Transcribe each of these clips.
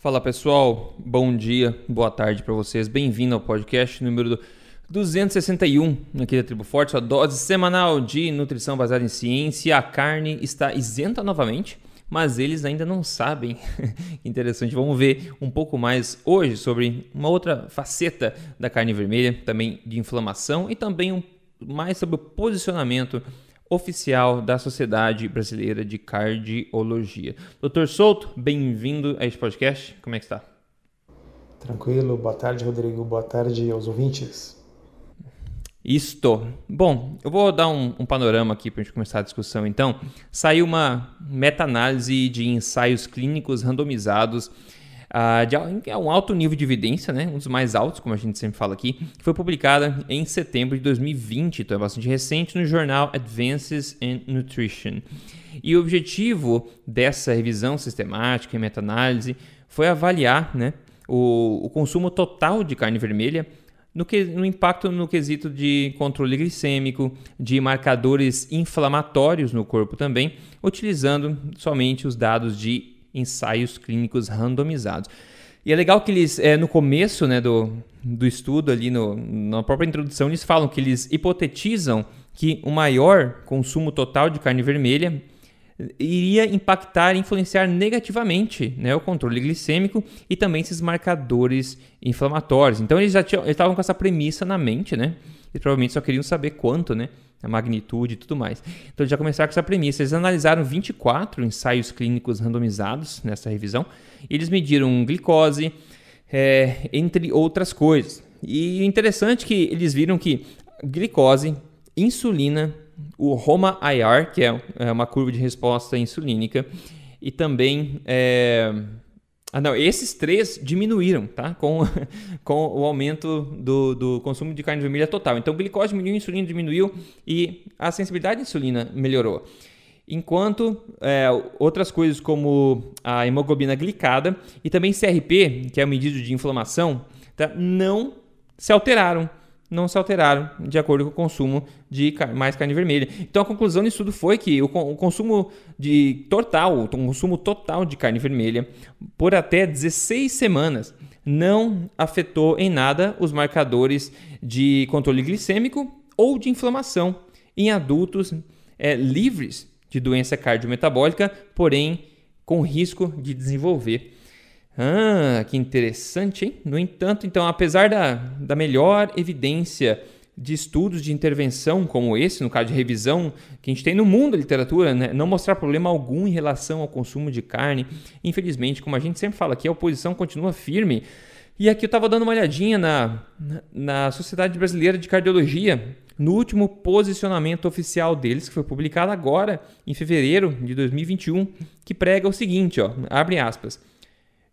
Fala pessoal, bom dia, boa tarde para vocês. Bem-vindo ao podcast número 261 aqui da Tribo Forte, sua dose semanal de nutrição baseada em ciência. A carne está isenta novamente, mas eles ainda não sabem. Interessante, vamos ver um pouco mais hoje sobre uma outra faceta da carne vermelha, também de inflamação e também um, mais sobre o posicionamento oficial da Sociedade Brasileira de Cardiologia. Doutor Souto, bem-vindo a este podcast. Como é que está? Tranquilo. Boa tarde, Rodrigo. Boa tarde aos ouvintes. Isto. Bom, eu vou dar um, um panorama aqui para a gente começar a discussão. Então, saiu uma meta-análise de ensaios clínicos randomizados uh, de é um alto nível de evidência, né? um dos mais altos, como a gente sempre fala aqui, que foi publicada em setembro de 2020, então é bastante recente, no jornal Advances in Nutrition. E o objetivo dessa revisão sistemática e meta-análise foi avaliar né, o, o consumo total de carne vermelha no, que, no, impacto no quesito de controle glicêmico, de marcadores inflamatórios no corpo também, utilizando somente os dados de ensaios clínicos randomizados. E é legal que eles, é, no começo né, do, do estudo, ali no, na própria introdução, eles falam que eles hipotetizam que o maior consumo total de carne vermelha iria impactar e influenciar negativamente né, o controle glicêmico e também esses marcadores inflamatórios. Então eles já estavam com essa premissa na mente, né? E provavelmente só queriam saber quanto, né? A magnitude e tudo mais. Então eles já começaram com essa premissa. Eles analisaram 24 ensaios clínicos randomizados nessa revisão. Eles mediram glicose, é, entre outras coisas. E interessante é que eles viram que glicose, insulina, o Roma IR, que é, é uma curva de resposta insulínica, e também é, ah, não, esses três diminuíram, tá? Com, com o aumento do, do consumo de carne vermelha total. Então, glicose diminuiu, insulina diminuiu e a sensibilidade à insulina melhorou. Enquanto é, outras coisas como a hemoglobina glicada e também CRP, que é o medido de inflamação, tá? não se alteraram não se alteraram de acordo com o consumo de mais carne vermelha. Então a conclusão disso tudo foi que o, consumo de total, o consumo total de carne vermelha por até 16 semanas não afetou em nada os marcadores de controle glicêmico ou de inflamação em adultos é, livres de doença cardiometabólica, porém com risco de desenvolver ah, que interessante, hein? No entanto, então, apesar da, da melhor evidência de estudos de intervenção como esse, no caso de revisão, que a gente tem no mundo da literatura, né? não mostrar problema algum em relação ao consumo de carne. Infelizmente, como a gente sempre fala aqui, a oposição continua firme. E aqui eu estava dando uma olhadinha na, na Sociedade Brasileira de Cardiologia, no último posicionamento oficial deles, que foi publicado agora, em fevereiro de 2021, que prega o seguinte, ó, abre aspas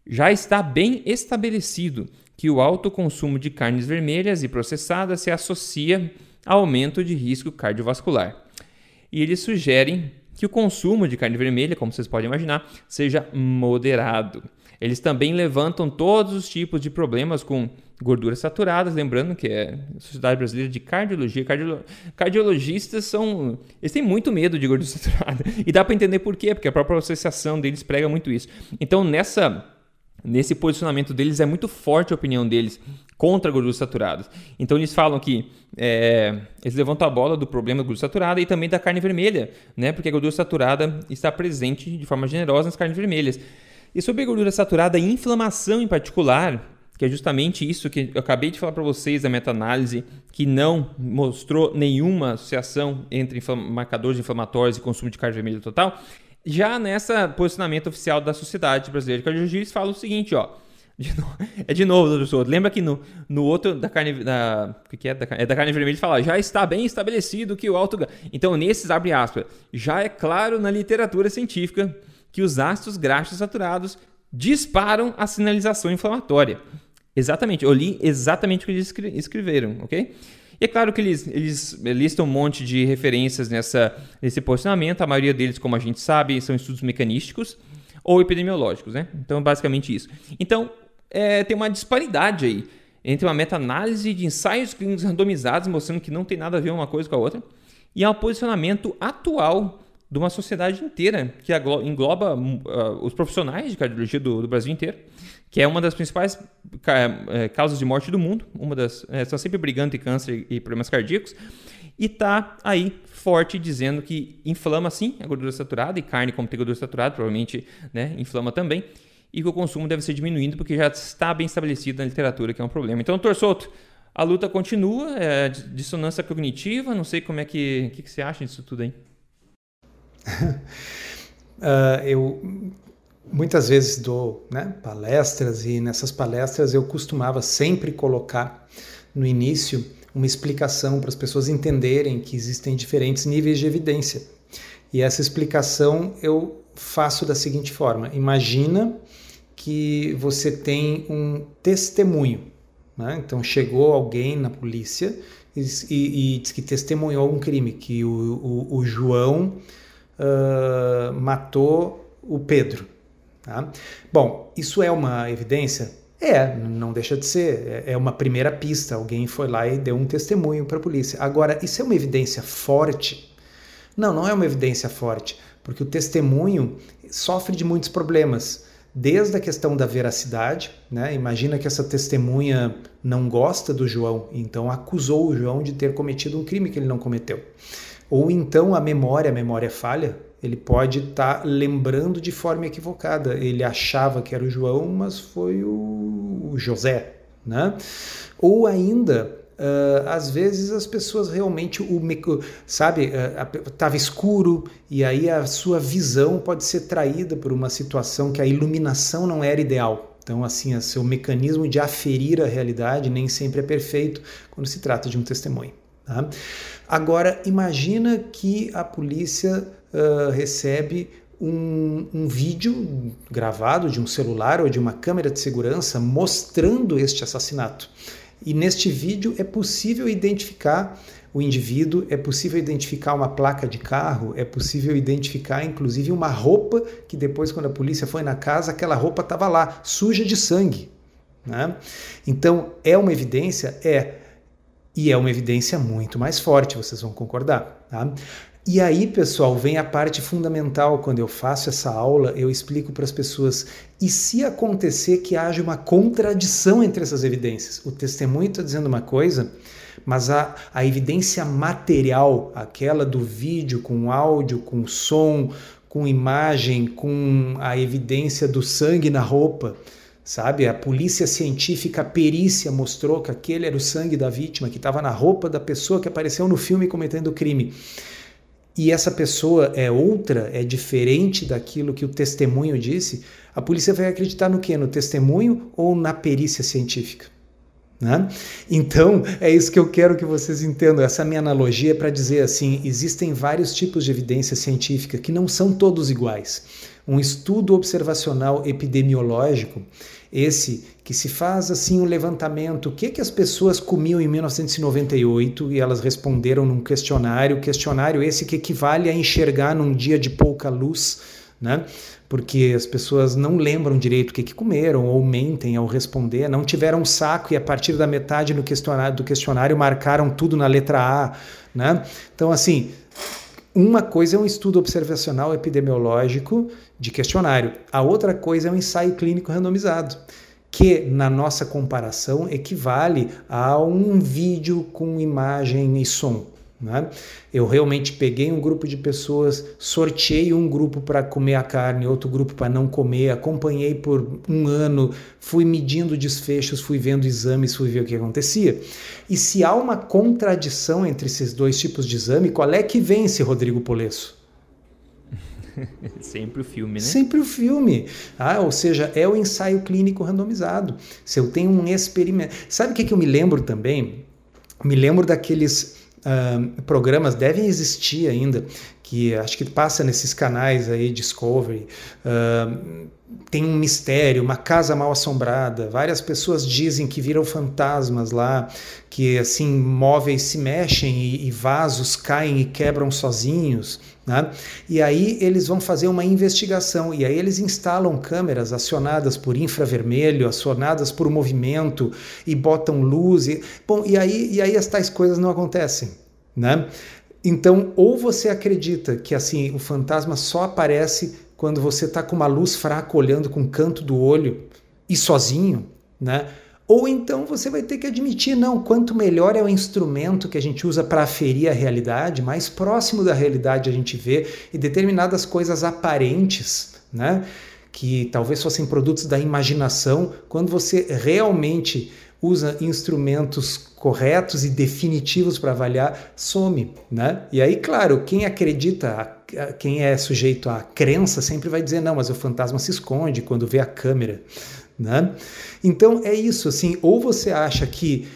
já está bem estabelecido que o alto consumo de carnes vermelhas e processadas se associa a aumento de risco cardiovascular. E eles sugerem que o consumo de carne vermelha, como vocês podem imaginar, seja moderado. Eles também levantam todos os tipos de problemas com gorduras saturadas, lembrando que é a Sociedade Brasileira de Cardiologia, cardiolo... cardiologistas são, eles têm muito medo de gordura saturada. E dá para entender por quê, porque a própria associação deles prega muito isso. Então, nessa nesse posicionamento deles é muito forte a opinião deles contra gorduras saturadas. Então eles falam que é, eles levantam a bola do problema da gordura saturada e também da carne vermelha, né? Porque a gordura saturada está presente de forma generosa nas carnes vermelhas. E sobre a gordura saturada e inflamação em particular, que é justamente isso que eu acabei de falar para vocês da meta-análise, que não mostrou nenhuma associação entre marcadores inflamatórios e consumo de carne vermelha total, já nessa posicionamento oficial da Sociedade Brasileira de Cardiologia, falam o seguinte, ó. De é de novo, doutor Souto. Lembra que no, no outro da carne. Da, o que, é? Da, é da carne vermelha fala, já está bem estabelecido que o alto. Então, nesses, abre aspas, já é claro na literatura científica que os ácidos graxos saturados disparam a sinalização inflamatória. Exatamente, eu li exatamente o que eles escreveram, ok? E é claro que eles, eles listam um monte de referências nessa, nesse posicionamento, a maioria deles, como a gente sabe, são estudos mecanísticos ou epidemiológicos, né? Então, basicamente isso. Então, é, tem uma disparidade aí entre uma meta-análise de ensaios clínicos randomizados, mostrando que não tem nada a ver uma coisa com a outra, e um posicionamento atual de uma sociedade inteira que engloba uh, os profissionais de cardiologia do, do, Brasil inteiro, que é uma das principais uh, causas de morte do mundo. Uma das estão sempre brigando em câncer e problemas cardíacos e tá aí forte dizendo que inflama sim a gordura saturada e carne como tem gordura saturada provavelmente né, inflama também e que o consumo deve ser diminuindo porque já está bem estabelecido na literatura que é um problema. Então, doutor Souto, a luta continua, é, dissonância cognitiva, não sei como é que, que, que você acha disso tudo aí. Uh, eu muitas vezes dou né, palestras e nessas palestras eu costumava sempre colocar no início uma explicação para as pessoas entenderem que existem diferentes níveis de evidência. E essa explicação eu faço da seguinte forma: imagina que você tem um testemunho. Né? Então chegou alguém na polícia e, e, e diz que testemunhou um crime, que o, o, o João uh, matou o Pedro. Tá? Bom, isso é uma evidência? É, não deixa de ser. É, é uma primeira pista. Alguém foi lá e deu um testemunho para a polícia. Agora, isso é uma evidência forte? Não, não é uma evidência forte, porque o testemunho sofre de muitos problemas. Desde a questão da veracidade, né? imagina que essa testemunha não gosta do João, então acusou o João de ter cometido um crime que ele não cometeu. Ou então a memória, a memória falha, ele pode estar tá lembrando de forma equivocada. Ele achava que era o João, mas foi o, José, né? Ou ainda Uh, às vezes as pessoas realmente o sabe estava uh, escuro e aí a sua visão pode ser traída por uma situação que a iluminação não era ideal então assim o seu mecanismo de aferir a realidade nem sempre é perfeito quando se trata de um testemunho Tá? Agora, imagina que a polícia uh, recebe um, um, vídeo gravado de um celular ou de uma câmera de segurança mostrando este assassinato. E neste vídeo é possível identificar o indivíduo, é possível identificar uma placa de carro, é possível identificar inclusive uma roupa que depois, quando a polícia foi na casa, aquela roupa estava lá, suja de sangue. Né? Então, é uma evidência? É e é uma evidência muito mais forte, vocês vão concordar. Tá? E aí, pessoal, vem a parte fundamental. Quando eu faço essa aula, eu explico para as pessoas: e se acontecer que haja uma contradição entre essas evidências? O testemunho está dizendo uma coisa, mas a, a evidência material, aquela do vídeo com áudio, com som, com imagem, com a evidência do sangue na roupa, sabe? A polícia científica, a perícia mostrou que aquele era o sangue da vítima, que estava na roupa da pessoa que apareceu no filme cometendo o crime. E essa pessoa é outra, é diferente daquilo que o testemunho disse, a polícia vai acreditar no que? No testemunho ou na perícia científica? Né? Então, é isso que eu quero que vocês entendam. Essa minha analogia é para dizer assim: existem vários tipos de evidência científica que não são todos iguais. Um estudo observacional epidemiológico, esse que se faz assim um levantamento, o que que as pessoas comiam em 1998 e elas responderam num questionário, questionário esse que equivale a enxergar num dia de pouca luz, né? porque as pessoas não lembram direito o que, que comeram ou mentem ao responder, não tiveram um saco e a partir da metade no questionário, do questionário marcaram tudo na letra A. Né? Então, assim, uma coisa é um estudo observacional epidemiológico de questionário, a outra coisa é um ensaio clínico randomizado que na nossa comparação equivale a um vídeo com imagem e som. Né? Eu realmente peguei um grupo de pessoas, sorteei um grupo para comer a carne, outro grupo para não comer, acompanhei por um ano, fui medindo desfechos, fui vendo exames, fui ver o que acontecia. E se há uma contradição entre esses dois tipos de exame, qual é que vence, Rodrigo Polesso? Sempre o filme, né? Sempre o filme. Ah, ou seja, é o ensaio clínico randomizado. Se eu tenho um experimento. Sabe o que, que eu me lembro também? Me lembro daqueles programas devem existir ainda, que acho que passa nesses canais aí, Discovery. Uh, tem um mistério, uma casa mal assombrada. Várias pessoas dizem que viram fantasmas lá, que assim móveis se mexem e, e vasos caem e quebram sozinhos. Né? E aí eles vão fazer uma investigação e aí eles instalam câmeras acionadas por infravermelho, acionadas por movimento e botam luz. E, bom, e aí, e aí as tais coisas não acontecem. Né? Então, ou você acredita que assim o fantasma só aparece quando você está com uma luz fraca olhando com o canto do olho e sozinho, né? Ou então você vai ter que admitir, não, quanto melhor é o instrumento que a gente usa para aferir a realidade, mais próximo da realidade a gente vê e determinadas coisas aparentes, né? Que talvez fossem produtos da imaginação, quando você realmente usa instrumentos corretos e definitivos para avaliar, some, né? E aí, claro, quem acredita, quem é sujeito à crença sempre vai dizer, não, mas o fantasma se esconde quando vê a câmera, né? Então é isso, assim, ou você acha que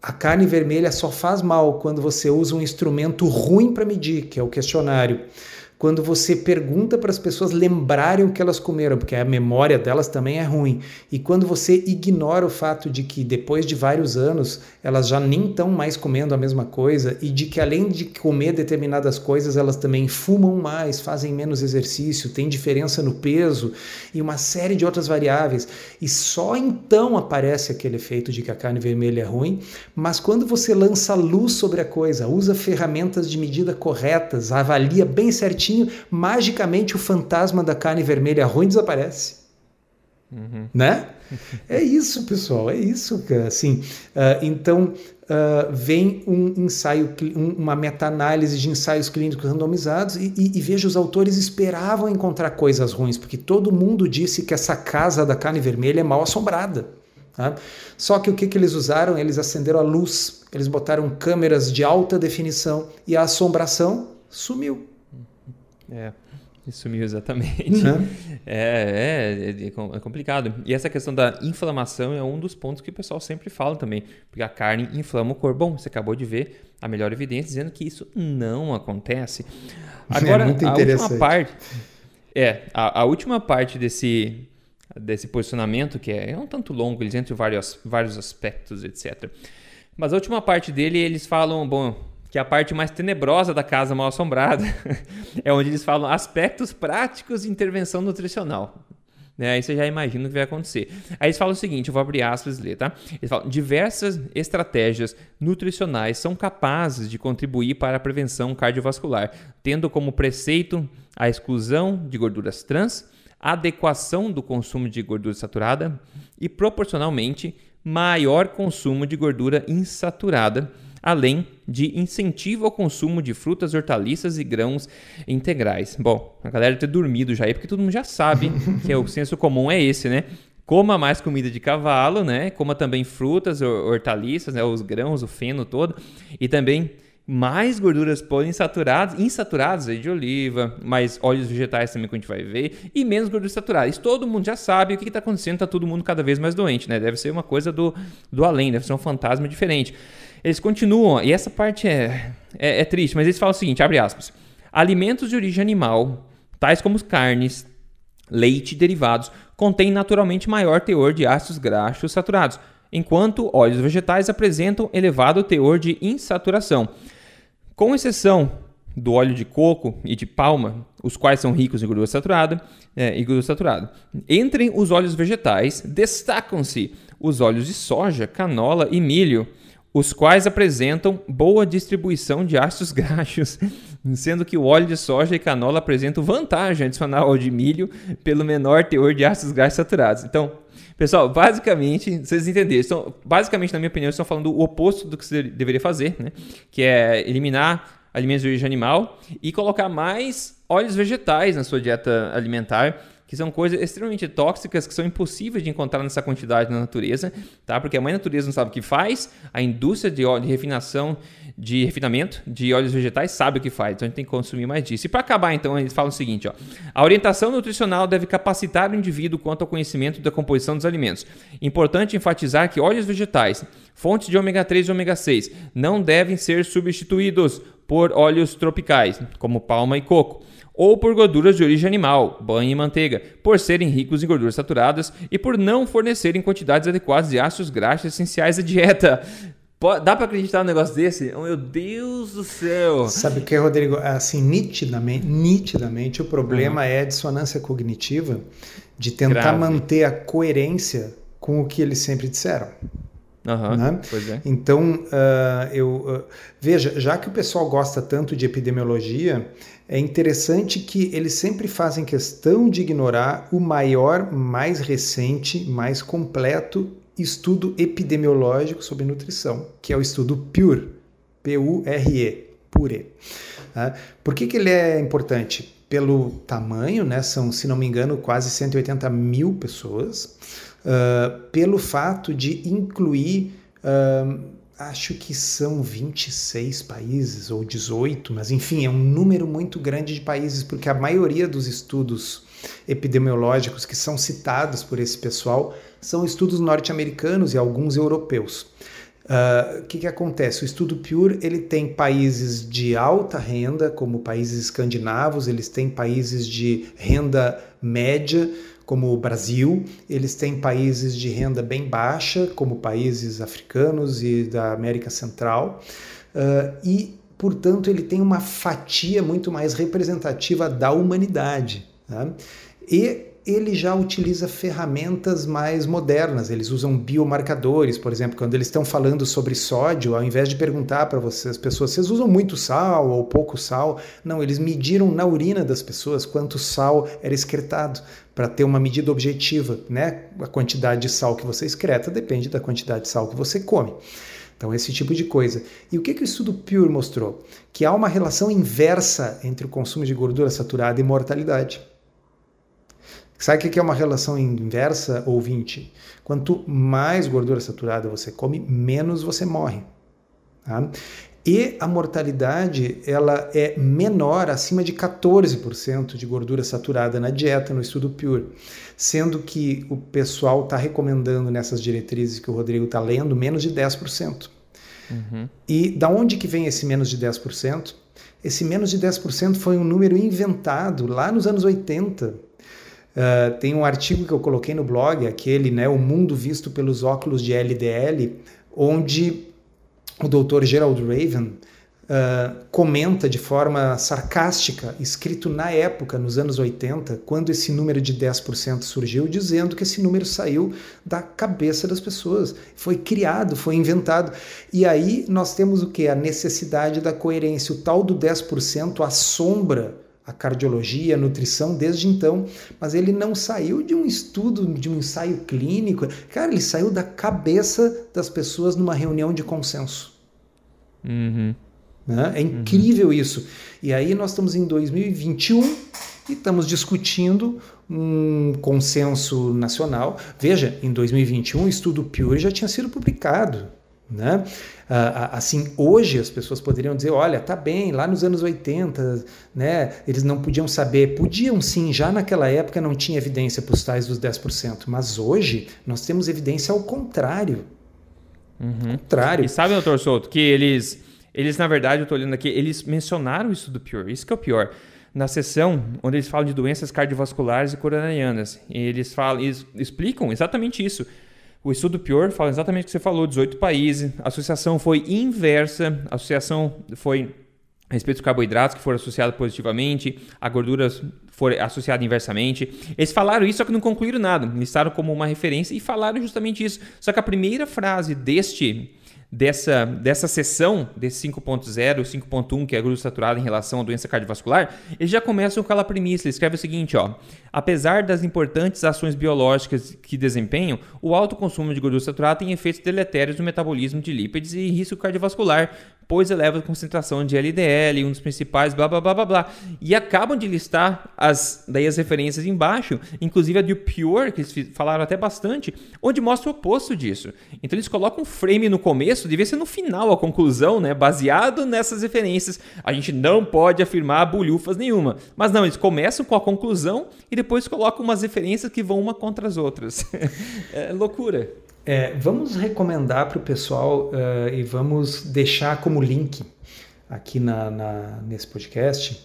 a carne vermelha só faz mal quando você usa um instrumento ruim para medir, que é o questionário quando você pergunta para as pessoas lembrarem o que elas comeram, porque a memória delas também é ruim. E quando você ignora o fato de que depois de vários anos elas já nem estão mais comendo a mesma coisa e de que além de comer determinadas coisas, elas também fumam mais, fazem menos exercício, tem diferença no peso e uma série de outras variáveis. E só então aparece aquele efeito de que a carne vermelha é ruim, mas quando você lança luz sobre a coisa, usa ferramentas de medida corretas, avalia bem certinho certinho, magicamente o fantasma da carne vermelha ruim desaparece. Uhum. Né? É isso, pessoal, é isso, assim. Uh, então, uh, vem um ensaio, um, uma meta-análise de ensaios clínicos randomizados e, e, e, veja, os autores esperavam encontrar coisas ruins, porque todo mundo disse que essa casa da carne vermelha é mal assombrada. Tá? Só que o que, que eles usaram? Eles acenderam a luz, eles botaram câmeras de alta definição e a assombração sumiu. É, sumiu exatamente. Uhum. É, é, é, complicado. E essa questão da inflamação é um dos pontos que o pessoal sempre fala também, porque a carne inflama o corpo. Bom, você acabou de ver a melhor evidência dizendo que isso não acontece. Agora, é muito a última parte. É, a, a, última parte desse, desse posicionamento, que é, é um tanto longo, eles entram em vários, vários aspectos, etc. Mas a última parte dele, eles falam, bom, que é a parte mais tenebrosa da casa mal assombrada, é onde eles falam aspectos práticos de intervenção nutricional. Né? Aí você já imagina o que vai acontecer. Aí eles falam o seguinte, eu vou abrir aspas e ler, tá? Eles falam, diversas estratégias nutricionais são capazes de contribuir para a prevenção cardiovascular, tendo como preceito a exclusão de gorduras trans, adequação do consumo de gordura saturada e, proporcionalmente, maior consumo de gordura insaturada, além de incentivo ao consumo de frutas, hortaliças e grãos integrais. Bom, a galera ter dormido já aí, porque todo mundo já sabe que é o senso comum é esse, né? Coma mais comida de cavalo, né? Coma também frutas, hortaliças, né? os grãos, o feno todo. E também mais gorduras poliinsaturadas, insaturadas aí de oliva, mais óleos vegetais também que a gente vai ver, e menos gorduras saturadas. Todo mundo já sabe o que está acontecendo, está todo mundo cada vez mais doente, né? Deve ser uma coisa do, do além, deve ser um fantasma diferente. Eles continuam, e essa parte é, é, é triste, mas eles falam o seguinte, abre aspas, alimentos de origem animal, tais como carnes, leite e derivados, contêm naturalmente maior teor de ácidos graxos saturados, enquanto óleos vegetais apresentam elevado teor de insaturação. Com exceção do óleo de coco e de palma, os quais são ricos em gordura saturada, é, e gordura saturada. Entre os óleos vegetais, destacam-se os óleos de soja, canola e milho, os quais apresentam boa distribuição de ácidos graxos, sendo que o óleo de soja e canola apresentam vantagem adicional ao de milho pelo menor teor de ácidos graxos saturados. Então, pessoal, basicamente, vocês entenderam, estão, basicamente, na minha opinião, estão falando o oposto do que você deveria fazer, né? que é eliminar alimentos de origem animal e colocar mais óleos vegetais na sua dieta alimentar que são coisas extremamente tóxicas que são impossíveis de encontrar nessa quantidade na natureza, tá? Porque a mãe natureza não sabe o que faz, a indústria de, óleo, de refinação, de refinamento de óleos vegetais sabe o que faz, então a gente tem que consumir mais disso. E para acabar, então, eles falam o seguinte: ó, a orientação nutricional deve capacitar o indivíduo quanto ao conhecimento da composição dos alimentos. Importante enfatizar que óleos vegetais, fontes de ômega 3 e ômega 6, não devem ser substituídos por óleos tropicais, como palma e coco ou por gorduras de origem animal, banho e manteiga, por serem ricos em gorduras saturadas e por não fornecerem quantidades adequadas de ácidos graxos essenciais à dieta. Dá para acreditar num negócio desse? Oh, meu Deus do céu! Sabe o que, Rodrigo? Assim, nitidamente, nitidamente o problema uhum. é a dissonância cognitiva de tentar Grave. manter a coerência com o que eles sempre disseram. Uhum, né? é. Então, uh, eu uh, veja, já que o pessoal gosta tanto de epidemiologia, é interessante que eles sempre fazem questão de ignorar o maior, mais recente, mais completo estudo epidemiológico sobre nutrição, que é o estudo PURE, P-U-R-E, PURE. Tá? Por que, que ele é importante? Pelo tamanho, né? são, se não me engano, quase 180 mil pessoas, uh, pelo fato de incluir, uh, acho que são 26 países ou 18, mas enfim, é um número muito grande de países, porque a maioria dos estudos epidemiológicos que são citados por esse pessoal são estudos norte-americanos e alguns europeus. Ah, o uh, que, que acontece? O estudo Pure ele tem países de alta renda, como países escandinavos, eles têm países de renda média, como o Brasil, eles têm países de renda bem baixa, como países africanos e da América Central, uh, e, portanto, ele tem uma fatia muito mais representativa da humanidade. Tá? E ele já utiliza ferramentas mais modernas. Eles usam biomarcadores, por exemplo, quando eles estão falando sobre sódio, ao invés de perguntar para as pessoas, vocês usam muito sal ou pouco sal? Não, eles mediram na urina das pessoas quanto sal era excretado para ter uma medida objetiva, né? A quantidade de sal que você excreta depende da quantidade de sal que você come. Então, esse tipo de coisa. E o que, que o estudo Pure mostrou? Que há uma relação inversa entre o consumo de gordura saturada e mortalidade. Sabe o que é uma relação inversa, ouvinte? Quanto mais gordura saturada você come, menos você morre. Tá? E a mortalidade ela é menor, acima de 14% de gordura saturada na dieta no estudo Pure, sendo que o pessoal está recomendando nessas diretrizes que o Rodrigo está lendo menos de 10%. Uhum. E da onde que vem esse menos de 10%? Esse menos de 10% foi um número inventado lá nos anos 80 Uh, tem um artigo que eu coloquei no blog, aquele, né, O Mundo Visto pelos Óculos de LDL, onde o Dr. Gerald Raven uh, comenta de forma sarcástica, escrito na época, nos anos 80, quando esse número de 10% surgiu, dizendo que esse número saiu da cabeça das pessoas, foi criado, foi inventado. E aí nós temos o que? A necessidade da coerência. O tal do 10% assombra a cardiologia, a nutrição desde então, mas ele não saiu de um estudo, de um ensaio clínico. Cara, ele saiu da cabeça das pessoas numa reunião de consenso. Uhum. Né? É incrível uhum. isso. E aí nós estamos em 2021 e estamos discutindo um consenso nacional. Veja, em 2021 o estudo Pure já tinha sido publicado. Né? Assim, hoje as pessoas poderiam dizer: olha, tá bem, lá nos anos 80, né, eles não podiam saber. Podiam sim, já naquela época não tinha evidência para os tais dos 10%, mas hoje nós temos evidência ao contrário. Uhum. contrário. E sabe, doutor Souto, que eles, eles na verdade, eu estou olhando aqui, eles mencionaram isso do pior, isso que é o pior na sessão onde eles falam de doenças cardiovasculares e coronarianas. E eles falam, eles explicam exatamente isso. O estudo Pior fala exatamente o que você falou, 18 países. A associação foi inversa, a associação foi a respeito dos carboidratos que foram associados positivamente, a gordura foi associada inversamente. Eles falaram isso, só que não concluíram nada. Listaram como uma referência e falaram justamente isso. Só que a primeira frase deste dessa, dessa sessão, desse 5.0, 5.1, que é a gordura saturada em relação à doença cardiovascular, eles já começam com aquela premissa. Ele escreve o seguinte, ó. Apesar das importantes ações biológicas que desempenham, o alto consumo de gordura saturada tem efeitos deletérios no metabolismo de lípides e risco cardiovascular, pois eleva a concentração de LDL, um dos principais, blá blá blá blá blá. E acabam de listar as, daí as referências embaixo, inclusive a do Pure, que eles falaram até bastante, onde mostra o oposto disso. Então eles colocam um frame no começo, devia ser no final a conclusão, né? Baseado nessas referências. A gente não pode afirmar bulhufas nenhuma. Mas não, eles começam com a conclusão e depois colocam umas referências que vão uma contra as outras. é loucura. É, vamos recomendar para o pessoal uh, e vamos deixar como link aqui na, na nesse podcast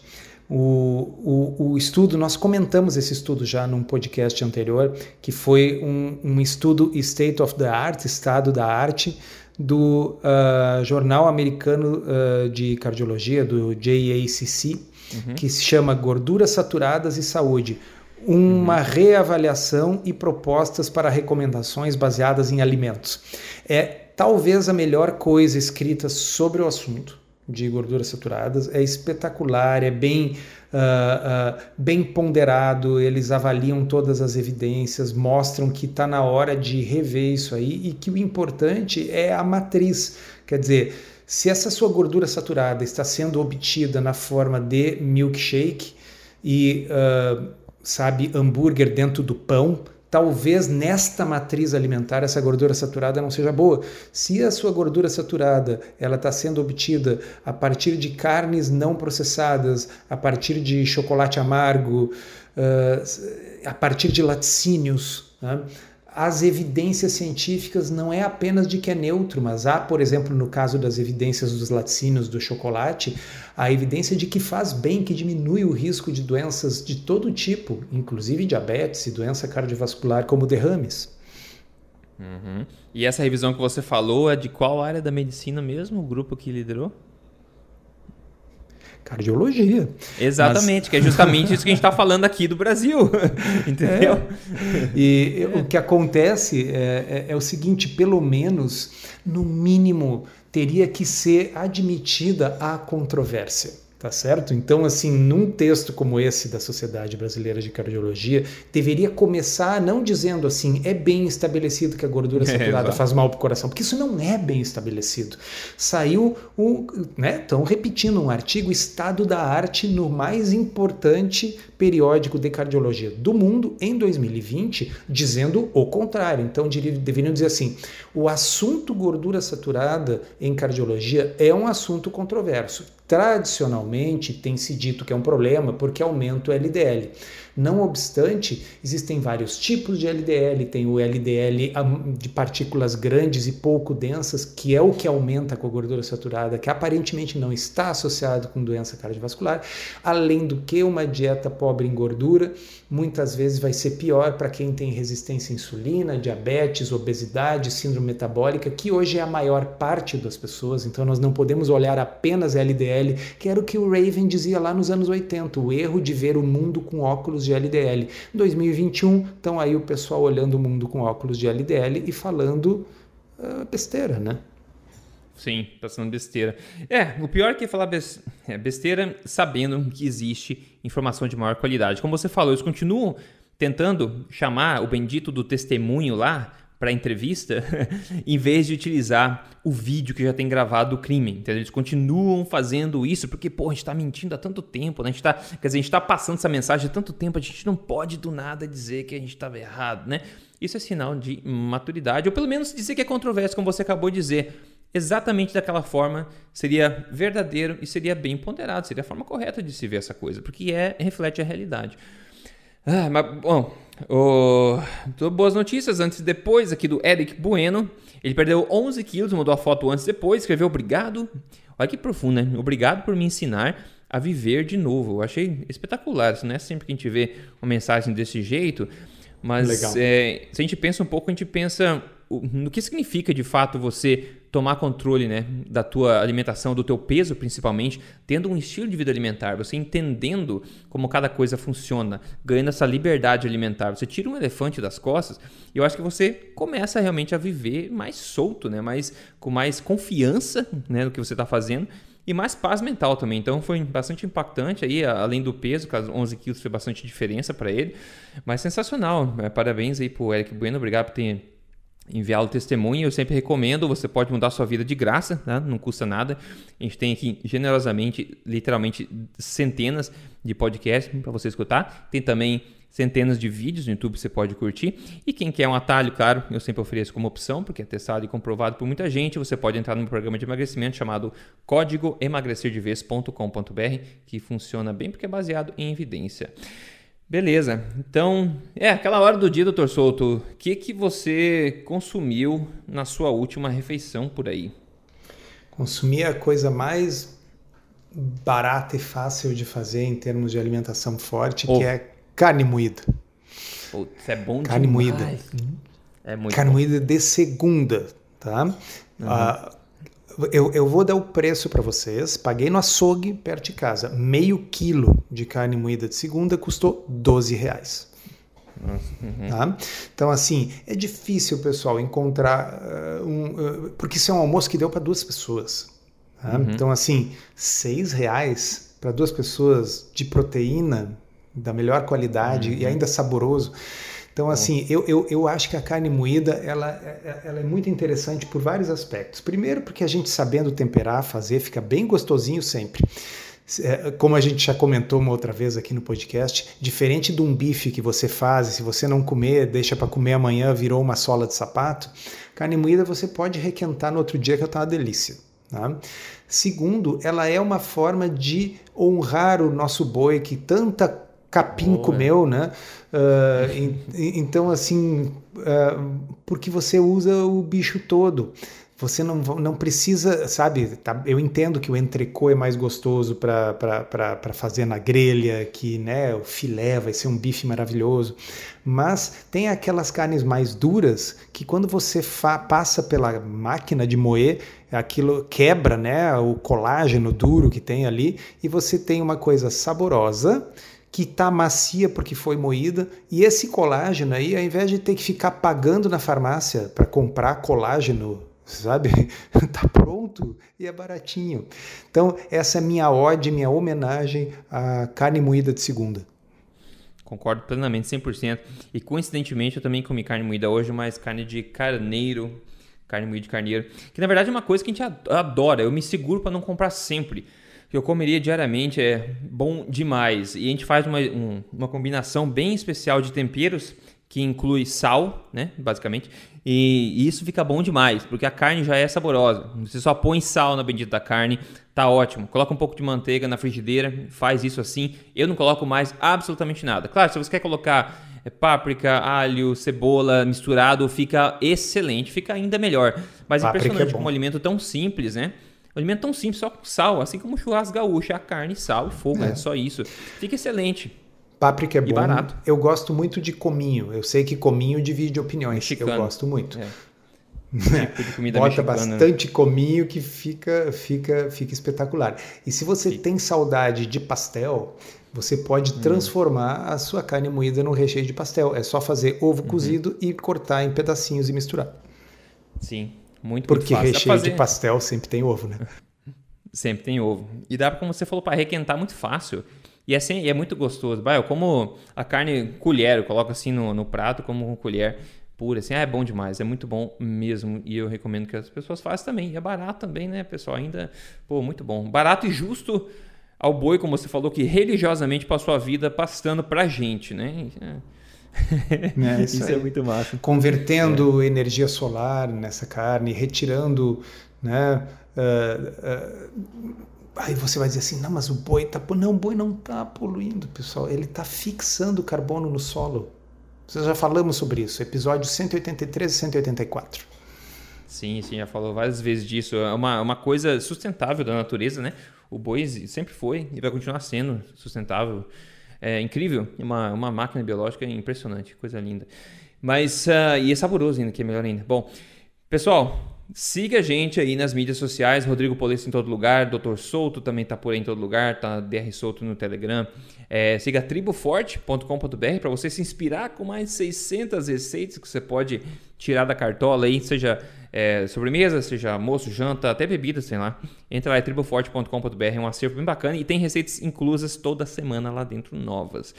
o, o, o, estudo, nós comentamos esse estudo já num podcast anterior, que foi um, um estudo State of the Art, Estado da Arte, do uh, Jornal Americano uh, de Cardiologia, do JACC, uhum. que se chama Gorduras Saturadas e Saúde uma uhum. reavaliação e propostas para recomendações baseadas em alimentos. É talvez a melhor coisa escrita sobre o assunto de gorduras saturadas. É espetacular, é bem, uh, uh, bem ponderado. Eles avaliam todas as evidências, mostram que está na hora de rever isso aí e que o importante é a matriz. Quer dizer, se essa sua gordura saturada está sendo obtida na forma de milkshake e, uh, sabe, hambúrguer dentro do pão, talvez nesta matriz alimentar essa gordura saturada não seja boa. Se a sua gordura saturada ela está sendo obtida a partir de carnes não processadas, a partir de chocolate amargo, uh, a partir de laticínios, né? As evidências científicas não é apenas de que é neutro, mas há, por exemplo, no caso das evidências dos laticínios do chocolate, a evidência de que faz bem, que diminui o risco de doenças de todo tipo, inclusive diabetes e doença cardiovascular como derrames. Uhum. E essa revisão que você falou é de qual área da medicina mesmo, o grupo que liderou? Cardiologia. Exatamente, Mas... que é justamente isso que a gente está falando aqui do Brasil, entendeu? É. E é. o que acontece é, é, é o seguinte, pelo menos, no mínimo, teria que ser admitida a controvérsia. Tá certo? Então, assim, num texto como esse da Sociedade Brasileira de Cardiologia, deveria começar não dizendo assim, é bem estabelecido que a gordura saturada é, faz mal para o coração, porque isso não é bem estabelecido. Saiu o, né, estão repetindo um artigo Estado da Arte no mais importante periódico de cardiologia do mundo em 2020, dizendo o contrário. Então, deveriam dizer assim: o assunto gordura saturada em cardiologia é um assunto controverso Tradicionalmente tem se dito que é um problema porque aumenta o LDL. Não obstante, existem vários tipos de LDL, tem o LDL de partículas grandes e pouco densas, que é o que aumenta com a gordura saturada, que aparentemente não está associado com doença cardiovascular, além do que uma dieta pobre em gordura muitas vezes vai ser pior para quem tem resistência à insulina, diabetes, obesidade, síndrome metabólica, que hoje é a maior parte das pessoas, então nós não podemos olhar apenas LDL, que era o que o Raven dizia lá nos anos 80, o erro de ver o mundo com óculos de LDL. Em 2021, então aí o pessoal olhando o mundo com óculos de LDL e falando uh, besteira, né? Sim, passando tá besteira. É, o pior é que falar é, besteira sabendo que existe informação de maior qualidade. Como você falou, eles continuam tentando chamar o bendito do testemunho lá para entrevista, em vez de utilizar o vídeo que já tem gravado do crime. Entendeu? Eles continuam fazendo isso porque, pô, a gente está mentindo há tanto tempo, né? A gente tá, quer dizer, a gente está passando essa mensagem há tanto tempo, a gente não pode do nada dizer que a gente estava errado, né? Isso é sinal de maturidade, ou pelo menos dizer que é controverso, como você acabou de dizer exatamente daquela forma seria verdadeiro e seria bem ponderado, seria a forma correta de se ver essa coisa, porque é reflete a realidade. Ah, mas, bom, oh, boas notícias antes e depois aqui do Eric Bueno. Ele perdeu 11 quilos, mandou a foto antes e depois, escreveu obrigado. Olha que profundo, né? Obrigado por me ensinar a viver de novo. Eu achei espetacular. Isso não é sempre que a gente vê uma mensagem desse jeito, mas é, se a gente pensa um pouco, a gente pensa no que significa de fato você tomar controle né, da tua alimentação, do teu peso principalmente, tendo um estilo de vida alimentar, você entendendo como cada coisa funciona, ganhando essa liberdade alimentar. Você tira um elefante das costas e eu acho que você começa realmente a viver mais solto, né, mais, com mais confiança né, no que você está fazendo e mais paz mental também. Então foi bastante impactante aí, além do peso, que 11 quilos foi bastante diferença para ele, mas sensacional. Parabéns aí pro Eric Bueno, obrigado por ter enviar o testemunho. Eu sempre recomendo, você pode mudar sua vida de graça, né? não custa nada. A gente tem aqui generosamente, literalmente centenas de podcasts para você escutar. Tem também centenas de vídeos no YouTube que você pode curtir. E quem quer um atalho, claro, eu sempre ofereço como opção, porque é testado e comprovado por muita gente. Você pode entrar no programa de emagrecimento chamado código emagrecerdevez.com.br, que funciona bem porque é baseado em evidência. Beleza. Então, é aquela hora do dia, doutor Souto. O que, que você consumiu na sua última refeição por aí? Consumi a coisa mais barata e fácil de fazer em termos de alimentação forte, oh. que é carne moída. Putz, é bom carne demais. moída. É muito carne bom. moída de segunda, tá? Uhum. Uh, eu, eu vou dar o preço para vocês. Paguei no açougue perto de casa. Meio quilo de carne moída de segunda custou 12 reais. Uhum. Tá? Então, assim, é difícil, pessoal, encontrar uh, um. Uh, porque isso é um almoço que deu para duas pessoas. Tá? Uhum. Então, assim, seis reais para duas pessoas de proteína da melhor qualidade uhum. e ainda saboroso. Então, assim, eu, eu, eu acho que a carne moída ela, ela é muito interessante por vários aspectos. Primeiro, porque a gente sabendo temperar, fazer, fica bem gostosinho sempre. É, como a gente já comentou uma outra vez aqui no podcast, diferente de um bife que você faz, se você não comer, deixa para comer amanhã, virou uma sola de sapato, carne moída você pode requentar no outro dia que está uma delícia. Tá? Segundo, ela é uma forma de honrar o nosso boi que tanta capim Boa. comeu, né? Uh, então, assim, uh, porque você usa o bicho todo. Você não, não precisa, sabe? Tá, eu entendo que o entrecô é mais gostoso para fazer na grelha, que né, o filé vai ser um bife maravilhoso, mas tem aquelas carnes mais duras que quando você passa pela máquina de moer, aquilo quebra né, o colágeno duro que tem ali e você tem uma coisa saborosa que está macia porque foi moída, e esse colágeno aí, ao invés de ter que ficar pagando na farmácia para comprar colágeno, sabe? tá pronto e é baratinho. Então, essa é minha ode, minha homenagem à carne moída de segunda. Concordo plenamente, 100%. E coincidentemente eu também comi carne moída hoje, mas carne de carneiro, carne moída de carneiro, que na verdade é uma coisa que a gente adora. Eu me seguro para não comprar sempre que eu comeria diariamente é bom demais. E a gente faz uma, um, uma combinação bem especial de temperos que inclui sal, né, basicamente, e isso fica bom demais, porque a carne já é saborosa. Você só põe sal na bendita da carne, tá ótimo. Coloca um pouco de manteiga na frigideira, faz isso assim. Eu não coloco mais absolutamente nada. Claro, se você quer colocar é, páprica, alho, cebola misturado, fica excelente, fica ainda melhor. Mas páprica impressionante é como um alimento tão simples, né? Um alimento tão simples, só com sal, assim como o churrasco gaúcho, a carne, sal e fogo, é. é só isso. Fica excelente. Páprica é e bom. barato. Eu gosto muito de cominho. Eu sei que cominho divide opiniões. Mexicano. Eu gosto muito. É. Tipo Bota bastante cominho que fica, fica, fica espetacular. E se você Sim. tem saudade de pastel, você pode hum. transformar a sua carne moída num recheio de pastel. É só fazer ovo uhum. cozido e cortar em pedacinhos e misturar. Sim, muito, Porque muito recheio de pastel sempre tem ovo, né? sempre tem ovo. E dá, como você falou, para requentar muito fácil. E assim, é muito gostoso. Bah, eu como a carne colher, eu coloco assim no, no prato como com colher pura, assim, ah, é bom demais, é muito bom mesmo. E eu recomendo que as pessoas façam também. E é barato também, né, pessoal? Ainda, pô, muito bom. Barato e justo ao boi, como você falou, que religiosamente passou a vida pastando pra gente, né? É. É, isso, isso é muito massa. Convertendo é. energia solar nessa carne, retirando, né? Uh, uh, aí você vai dizer assim, não, mas o boi tá, não, o boi não está poluindo, pessoal, ele está fixando carbono no solo. Nós já falamos sobre isso, episódios 183 e 184. Sim, sim, já falou várias vezes disso. É uma, uma coisa sustentável da natureza, né? O boi sempre foi e vai continuar sendo sustentável. É incrível, uma, uma máquina biológica impressionante, coisa linda. Mas, uh, e é saboroso ainda, que é melhor ainda. Bom, pessoal, Siga a gente aí nas mídias sociais, Rodrigo Polesso em todo lugar, Dr. Souto também tá por aí em todo lugar, tá DR Souto no Telegram. É, siga triboforte.com.br para você se inspirar com mais 600 receitas que você pode tirar da cartola aí, seja é, sobremesa, seja almoço, janta, até bebida, sei lá. Entra lá em triboforte.com.br, é um acervo bem bacana e tem receitas inclusas toda semana lá dentro novas.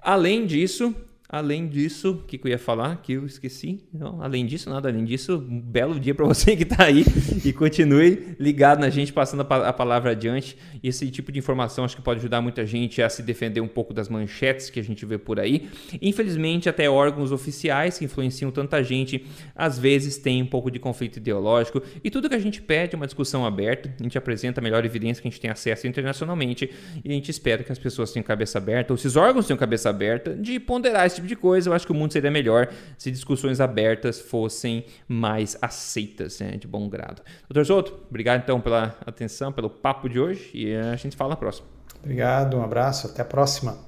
Além disso, Além disso, o que, que, eu ia falar? Que eu esqueci. Não, além disso, nada. Além disso, um belo dia para você que está aí e continue ligado na gente, passando a palavra adiante. Esse tipo de informação acho que pode ajudar muita gente a se defender um pouco das manchetes que a gente vê por aí. Infelizmente, até órgãos oficiais que influenciam tanta gente, às vezes tem um pouco de conflito ideológico. E tudo que a gente pede é uma discussão aberta. A gente apresenta a melhor evidência que a gente tem acesso internacionalmente e a gente espera que as pessoas tenham cabeça aberta, ou se os órgãos tenham cabeça aberta, de ponderar esse tipo de coisa, eu acho que o mundo seria melhor se discussões abertas fossem mais aceitas, né, de bom grado. Doutor Souto, obrigado então pela atenção, pelo papo de hoje e a gente fala na próxima. Obrigado, um abraço, até a próxima.